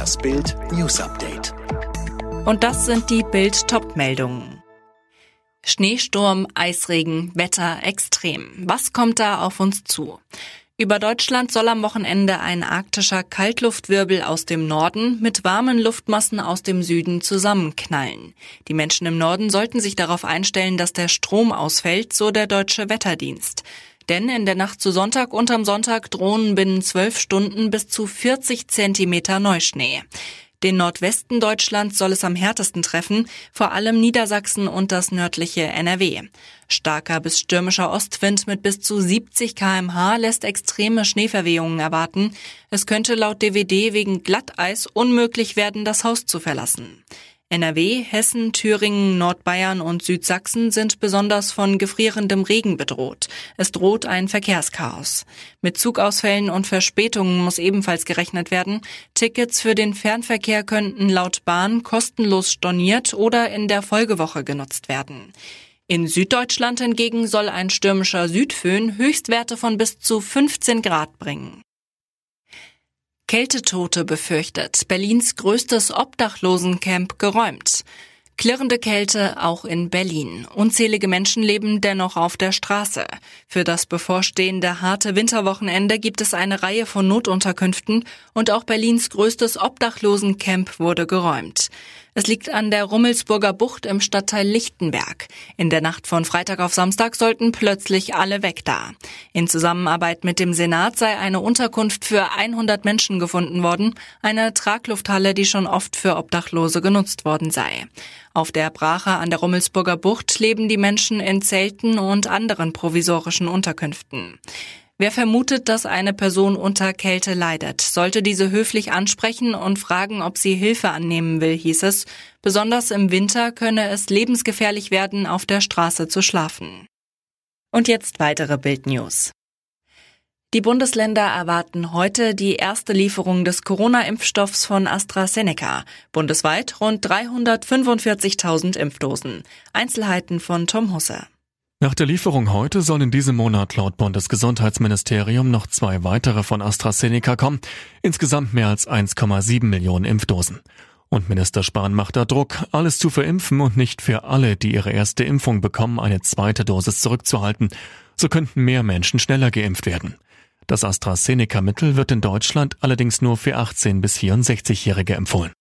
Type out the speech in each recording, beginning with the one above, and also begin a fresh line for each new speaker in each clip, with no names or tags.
Das Bild News Update.
Und das sind die Bild Topmeldungen. Schneesturm, Eisregen, Wetter extrem. Was kommt da auf uns zu? Über Deutschland soll am Wochenende ein arktischer Kaltluftwirbel aus dem Norden mit warmen Luftmassen aus dem Süden zusammenknallen. Die Menschen im Norden sollten sich darauf einstellen, dass der Strom ausfällt, so der deutsche Wetterdienst. Denn in der Nacht zu Sonntag und am Sonntag drohen binnen zwölf Stunden bis zu 40 Zentimeter Neuschnee. Den Nordwesten Deutschlands soll es am härtesten treffen, vor allem Niedersachsen und das nördliche NRW. Starker bis stürmischer Ostwind mit bis zu 70 kmh lässt extreme Schneeverwehungen erwarten. Es könnte laut DWD wegen Glatteis unmöglich werden, das Haus zu verlassen. NRW, Hessen, Thüringen, Nordbayern und Südsachsen sind besonders von gefrierendem Regen bedroht. Es droht ein Verkehrschaos. Mit Zugausfällen und Verspätungen muss ebenfalls gerechnet werden. Tickets für den Fernverkehr könnten laut Bahn kostenlos storniert oder in der Folgewoche genutzt werden. In Süddeutschland hingegen soll ein stürmischer Südföhn Höchstwerte von bis zu 15 Grad bringen. Kältetote befürchtet. Berlins größtes Obdachlosencamp geräumt. Klirrende Kälte auch in Berlin. Unzählige Menschen leben dennoch auf der Straße. Für das bevorstehende harte Winterwochenende gibt es eine Reihe von Notunterkünften und auch Berlins größtes Obdachlosencamp wurde geräumt. Es liegt an der Rummelsburger Bucht im Stadtteil Lichtenberg. In der Nacht von Freitag auf Samstag sollten plötzlich alle weg da. In Zusammenarbeit mit dem Senat sei eine Unterkunft für 100 Menschen gefunden worden, eine Traglufthalle, die schon oft für Obdachlose genutzt worden sei. Auf der Brache an der Rummelsburger Bucht leben die Menschen in Zelten und anderen provisorischen Unterkünften. Wer vermutet, dass eine Person unter Kälte leidet, sollte diese höflich ansprechen und fragen, ob sie Hilfe annehmen will, hieß es. Besonders im Winter könne es lebensgefährlich werden, auf der Straße zu schlafen. Und jetzt weitere Bildnews. Die Bundesländer erwarten heute die erste Lieferung des Corona-Impfstoffs von AstraZeneca. Bundesweit rund 345.000 Impfdosen. Einzelheiten von Tom Husse.
Nach der Lieferung heute sollen in diesem Monat laut Bundesgesundheitsministerium noch zwei weitere von AstraZeneca kommen. Insgesamt mehr als 1,7 Millionen Impfdosen. Und Minister Spahn macht da Druck, alles zu verimpfen und nicht für alle, die ihre erste Impfung bekommen, eine zweite Dosis zurückzuhalten. So könnten mehr Menschen schneller geimpft werden. Das AstraZeneca-Mittel wird in Deutschland allerdings nur für 18 bis 64-Jährige empfohlen.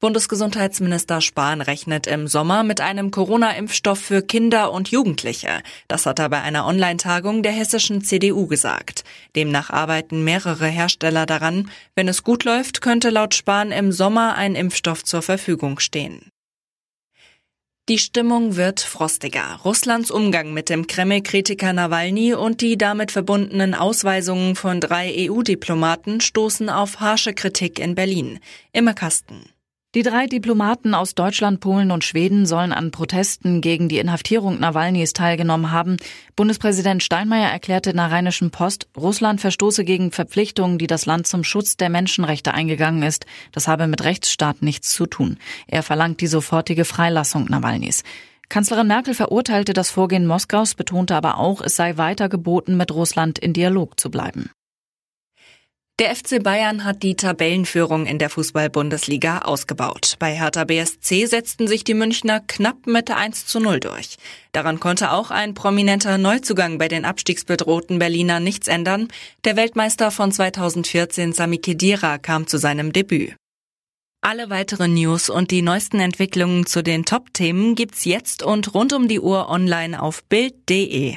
Bundesgesundheitsminister Spahn rechnet im Sommer mit einem Corona-Impfstoff für Kinder und Jugendliche. Das hat er bei einer Online-Tagung der hessischen CDU gesagt. Demnach arbeiten mehrere Hersteller daran. Wenn es gut läuft, könnte laut Spahn im Sommer ein Impfstoff zur Verfügung stehen. Die Stimmung wird frostiger. Russlands Umgang mit dem Kreml-Kritiker Nawalny und die damit verbundenen Ausweisungen von drei EU-Diplomaten stoßen auf harsche Kritik in Berlin. Immer Kasten.
Die drei Diplomaten aus Deutschland, Polen und Schweden sollen an Protesten gegen die Inhaftierung Nawalnys teilgenommen haben. Bundespräsident Steinmeier erklärte in der Rheinischen Post, Russland verstoße gegen Verpflichtungen, die das Land zum Schutz der Menschenrechte eingegangen ist. Das habe mit Rechtsstaat nichts zu tun. Er verlangt die sofortige Freilassung Nawalnys. Kanzlerin Merkel verurteilte das Vorgehen Moskaus, betonte aber auch, es sei weiter geboten, mit Russland in Dialog zu bleiben.
Der FC Bayern hat die Tabellenführung in der Fußball-Bundesliga ausgebaut. Bei Hertha BSC setzten sich die Münchner knapp mit 1 zu 0 durch. Daran konnte auch ein prominenter Neuzugang bei den abstiegsbedrohten Berliner nichts ändern. Der Weltmeister von 2014 Sami Khedira kam zu seinem Debüt. Alle weiteren News und die neuesten Entwicklungen zu den Top-Themen gibt's jetzt und rund um die Uhr online auf Bild.de.